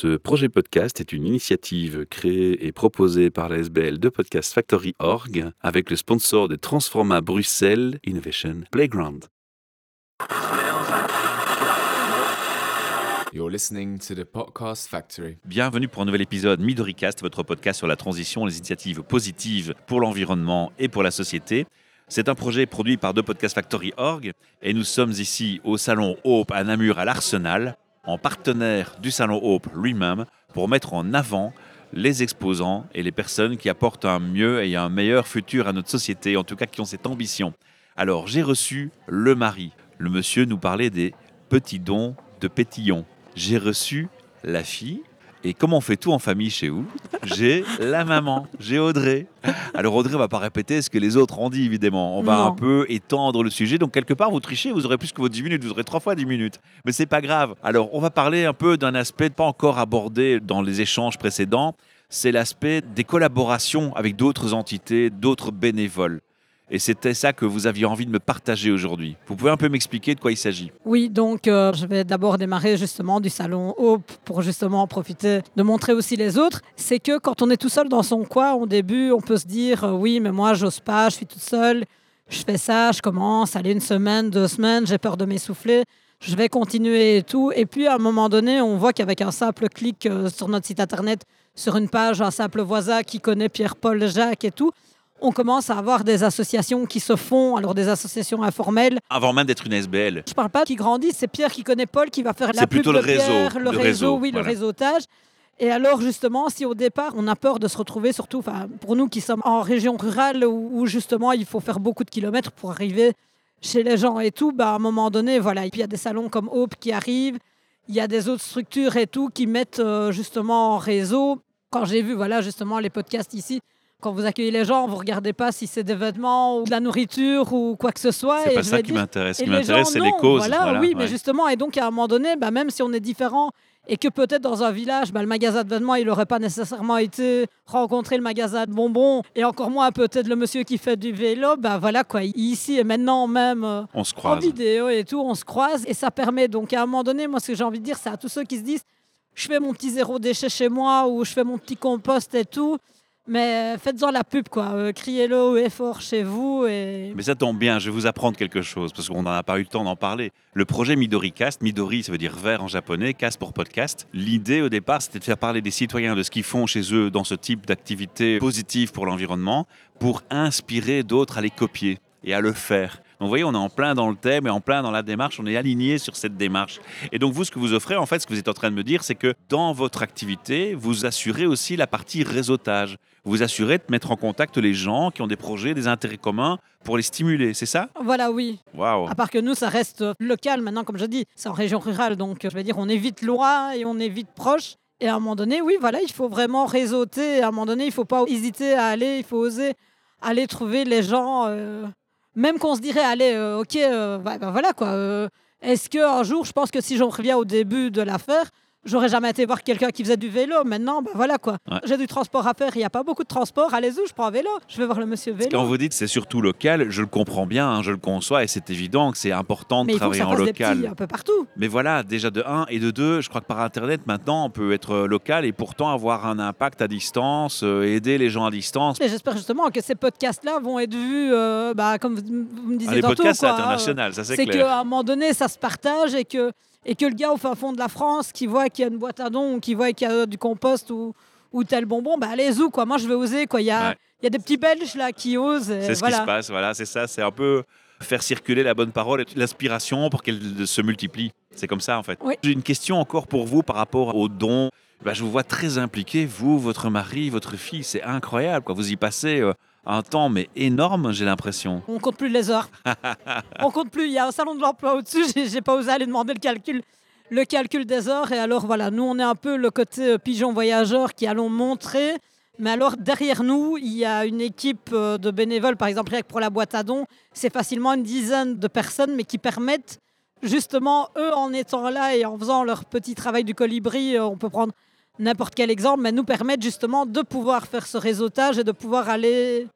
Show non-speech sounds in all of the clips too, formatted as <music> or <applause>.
Ce projet podcast est une initiative créée et proposée par la SBL de Podcast Factory Org avec le sponsor de Transforma Bruxelles Innovation Playground. You're listening to the Podcast Factory. Bienvenue pour un nouvel épisode Midoricast, votre podcast sur la transition, les initiatives positives pour l'environnement et pour la société. C'est un projet produit par deux Podcast Factory Org et nous sommes ici au salon Hope à Namur à l'Arsenal en partenaire du Salon Hope lui-même pour mettre en avant les exposants et les personnes qui apportent un mieux et un meilleur futur à notre société, en tout cas qui ont cette ambition. Alors j'ai reçu le mari. Le monsieur nous parlait des petits dons de pétillon. J'ai reçu la fille et comme on fait tout en famille chez vous, j'ai la maman, j'ai Audrey. Alors Audrey va pas répéter ce que les autres ont dit, évidemment. On va un peu étendre le sujet. Donc quelque part, vous trichez, vous aurez plus que vos 10 minutes, vous aurez trois fois 10 minutes. Mais c'est pas grave. Alors on va parler un peu d'un aspect pas encore abordé dans les échanges précédents. C'est l'aspect des collaborations avec d'autres entités, d'autres bénévoles. Et c'était ça que vous aviez envie de me partager aujourd'hui. Vous pouvez un peu m'expliquer de quoi il s'agit? Oui, donc euh, je vais d'abord démarrer justement du salon Hope pour justement profiter de montrer aussi les autres. C'est que quand on est tout seul dans son coin, au début, on peut se dire euh, oui, mais moi, j'ose pas, je suis toute seule, je fais ça, je commence, aller une semaine, deux semaines, j'ai peur de m'essouffler. Je vais continuer et tout. Et puis à un moment donné, on voit qu'avec un simple clic euh, sur notre site internet, sur une page, un simple voisin qui connaît Pierre-Paul Jacques et tout, on commence à avoir des associations qui se font, alors des associations informelles. Avant même d'être une SBL. Je parle pas qui grandit, c'est Pierre qui connaît Paul qui va faire la C'est plutôt pub le Pierre, réseau, le, le réseau, réseau, oui, voilà. le réseautage. Et alors justement, si au départ on a peur de se retrouver, surtout pour nous qui sommes en région rurale où, où, justement il faut faire beaucoup de kilomètres pour arriver chez les gens et tout, bah, à un moment donné, voilà. Et puis il y a des salons comme Hope qui arrivent, il y a des autres structures et tout qui mettent euh, justement en réseau. Quand j'ai vu voilà justement les podcasts ici, quand vous accueillez les gens, vous regardez pas si c'est des vêtements ou de la nourriture ou quoi que ce soit. C'est pas ça qui m'intéresse. Ce qui m'intéresse, c'est les causes. Voilà, oui, mais justement, et donc à un moment donné, bah, même si on est différent et que peut-être dans un village, bah, le magasin de vêtements, il n'aurait pas nécessairement été rencontrer le magasin de bonbons et encore moins peut-être le monsieur qui fait du vélo, bah voilà quoi. Ici et maintenant même euh, On se en croise. vidéo et tout, on se croise et ça permet donc à un moment donné, moi ce que j'ai envie de dire, c'est à tous ceux qui se disent, je fais mon petit zéro déchet chez moi ou je fais mon petit compost et tout. Mais euh, faites-en la pub, quoi. Euh, Criez-le haut et fort chez vous. Et... Mais ça tombe bien, je vais vous apprendre quelque chose, parce qu'on n'a pas eu le temps d'en parler. Le projet Midori Cast, Midori ça veut dire vert en japonais, cast pour podcast. L'idée au départ, c'était de faire parler des citoyens de ce qu'ils font chez eux dans ce type d'activité positive pour l'environnement, pour inspirer d'autres à les copier et à le faire. Donc vous voyez, on est en plein dans le thème et en plein dans la démarche, on est aligné sur cette démarche. Et donc vous, ce que vous offrez, en fait, ce que vous êtes en train de me dire, c'est que dans votre activité, vous assurez aussi la partie réseautage. Vous assurez de mettre en contact les gens qui ont des projets, des intérêts communs pour les stimuler, c'est ça? Voilà, oui. Waouh À part que nous, ça reste local maintenant, comme je dis, c'est en région rurale, donc euh, je veux dire, on est vite loin et on est vite proche. Et à un moment donné, oui, voilà, il faut vraiment réseauter. À un moment donné, il ne faut pas hésiter à aller, il faut oser aller trouver les gens. euh, même qu'on se dirait, allez, euh, ok, euh, ouais, ben voilà quoi. Est-ce qu'un jour, je pense que si j'en reviens au début de l'affaire, j'aurais jamais été voir quelqu'un qui faisait du vélo. Maintenant, ben voilà quoi. Ouais. J'ai du transport à faire, il n'y a pas beaucoup de transport. Allez-y, je prends un vélo. Je vais voir le monsieur vélo. Quand vous dites c'est surtout local, je le comprends bien, hein, je le conçois et c'est évident que c'est important de Mais il faut que travailler ça en fasse des local. petits un peu partout. Mais voilà, déjà de 1 et de 2, je crois que par Internet, maintenant, on peut être local et pourtant avoir un impact à distance, euh, aider les gens à distance. Et j'espère justement que ces podcasts-là vont être vus, euh, bah, comme vous, me disiez Ah, les tantôt. podcasts, c'est international, ça c'est C'est clair. qu'à un moment donné, ça se partage et que, et que le gars au fin fond de la France qui voit qu'il y a une boîte à dons ou qui voit qu'il y a du compost ou, ou tel bonbon, bah allez-y, quoi. Moi, je vais oser, quoi. Il y a, Ouais. il y a des petits Belges là qui osent. C'est ce voilà. qui se passe, voilà, c'est ça, c'est un peu faire circuler la bonne parole et l'inspiration pour qu'elle se multiplie. C'est comme ça en fait. Oui. J'ai une question encore pour vous par rapport aux dons. Bah, je vous vois très impliqué, vous, votre mari, votre fille, c'est incroyable. Quoi. Vous y passez euh, un temps mais énorme, j'ai l'impression. On compte plus les heures. <laughs> on compte plus. Il y a un salon de l'emploi au-dessus. <laughs> J'ai, pas osé aller demander le calcul, le calcul des heures. Et alors voilà, nous on est un peu le côté euh, pigeon voyageur qui allons montrer. Mais alors derrière nous, il y a une équipe euh, de bénévoles, par exemple pour la boîte à dons, c'est facilement une dizaine de personnes, mais qui permettent justement eux en étant là et en faisant leur petit travail du colibri, euh, on peut prendre n'importe quel exemple, mais nous permettent justement de pouvoir faire ce réseautage et de pouvoir aller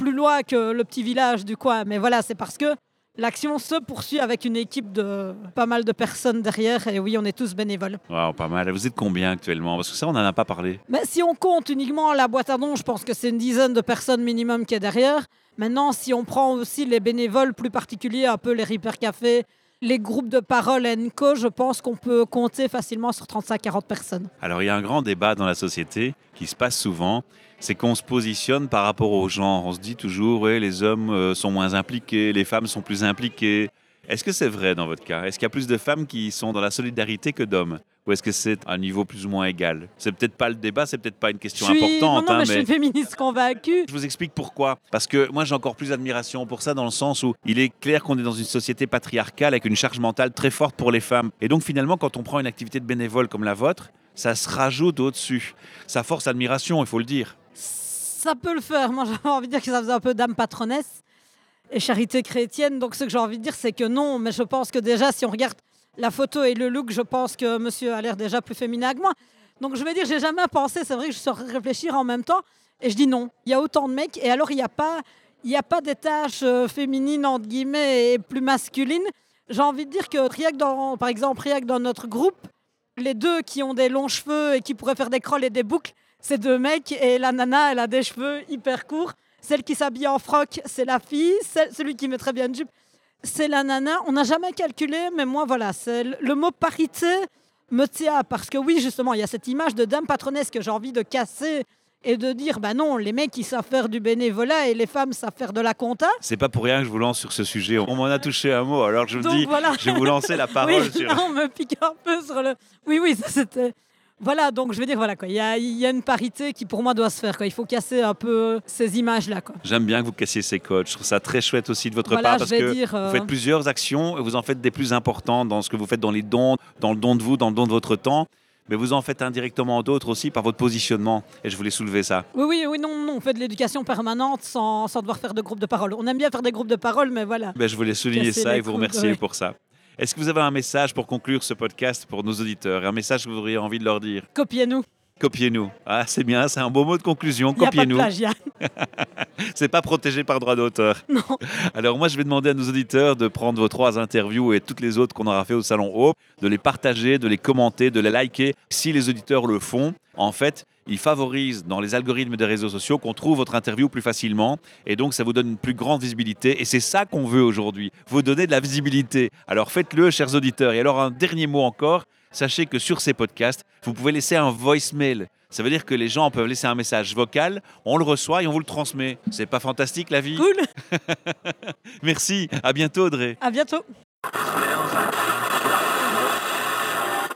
plus loin que le petit village du coin. Mais voilà, c'est parce que l'action se poursuit avec une équipe de pas mal de personnes derrière. Et oui, on est tous bénévoles. Wow, pas mal. Vous êtes combien actuellement? Parce que ça, on n'en a pas parlé. Mais si on compte uniquement la boîte à dons, je pense que c'est une dizaine de personnes minimum qui est derrière. Maintenant, si on prend aussi les bénévoles plus particuliers, un peu les Reaper Café, les groupes de parole co, je pense qu'on peut compter facilement sur 35-40 personnes. Alors, il y a un grand débat dans la société qui se passe souvent, c'est qu'on se positionne par rapport aux genres. On se dit toujours, ouais, les hommes euh, sont moins impliqués, les femmes sont plus impliquées. Est-ce que c'est vrai dans votre cas? Est-ce qu'il y a plus de femmes qui sont dans la solidarité que d'hommes? Ou est-ce que c'est un niveau plus ou moins égal? C'est peut-être pas le débat, c'est peut-être pas une question je suis... importante. Non, non, hein, mais je suis une féministe convaincue. Je vous explique pourquoi. Parce que moi, j'ai encore plus d'admiration pour ça, dans le sens où il est clair qu'on est dans une société patriarcale avec une charge mentale très forte pour les femmes. Et donc, finalement, quand on prend une activité de bénévole comme la vôtre, ça se rajoute au-dessus. Ça force admiration, il faut le dire. Ça peut le faire. Moi, <laughs> j'ai envie de dire que ça faisait un peu d'âme patronesse et charité chrétienne. Donc, ce que j'ai envie de dire, c'est que non. Mais je pense que déjà, si on regarde la photo et le look, je pense que monsieur a l'air déjà plus féminin que moi. Donc je vais dire, j'ai jamais pensé, c'est vrai que je suis réfléchir en même temps, et je dis non. Il y a autant de mecs, et alors il n'y a pas, il y a pas des tâches euh, féminines entre guillemets et plus masculines. J'ai envie de dire que que dans, par exemple, que dans notre groupe, les deux qui ont des longs cheveux et qui pourraient faire des crolls et des boucles, c'est deux mecs, et la nana, elle a des cheveux hyper courts. Celle qui s'habille en froc, c'est la fille. Celui qui met très bien une jupe, c'est la nana. On n'a jamais calculé, mais moi, voilà, c'est le mot parité me tient parce que oui, justement, il y a cette image de dame patronesse que j'ai envie de casser et de dire, bah non, les mecs, ils savent faire du bénévolat et les femmes savent faire de la compta. C'est pas pour rien que je vous lance sur ce sujet. On m'en a touché un mot, alors je vous Donc, dis, voilà. je vais vous lancer la <laughs> parole oui, sur... là, on me pique un peu sur le... Oui, oui, ça c'était... Voilà, donc je veux dire, voilà quoi, il y a, il y a une parité qui pour moi doit se faire. Quoi. Il faut casser un peu ces images-là. J'aime bien que vous cassiez ces codes. Je trouve ça très chouette aussi de votre Voilà, part parce que dire, euh, vous faites plusieurs actions et vous en faites des plus importantes dans ce que vous faites dans les dons, dans le don de vous, dans le don de votre temps. Mais vous en faites indirectement d'autres aussi par votre positionnement. Et je voulais soulever ça. Oui, oui, oui, non, non, on fait de l'éducation permanente sans, sans devoir faire de groupes de parole. On aime bien faire des groupes de parole, mais voilà. Ben, je voulais souligner ça et vous remercier ouais. pour ça. Est-ce que vous avez un message pour conclure ce podcast pour nos auditeurs? Un message que vous auriez envie de leur dire? Copiez-nous. Copiez-nous. Ah, c'est bien, c'est un beau mot de conclusion. Copiez-nous. <laughs> C'est pas protégé par droit d'auteur. Non. Alors moi, je vais demander à nos auditeurs de prendre vos trois interviews et toutes les autres qu'on aura fait au Salon Haut, de les partager, de les commenter, de les liker. Si les auditeurs le font, en fait, ils favorisent dans les algorithmes des réseaux sociaux qu'on trouve votre interview plus facilement. Et donc, ça vous donne une plus grande visibilité. Et c'est ça qu'on veut aujourd'hui, vous donner de la visibilité. Alors faites-le, chers auditeurs. Et alors, un dernier mot encore. Sachez que sur ces podcasts, vous pouvez laisser un voicemail. Ça veut dire que les gens peuvent laisser un message vocal, on le reçoit et on vous le transmet. C'est pas fantastique la vie? Cool. <laughs> Merci, à bientôt Audrey. À bientôt.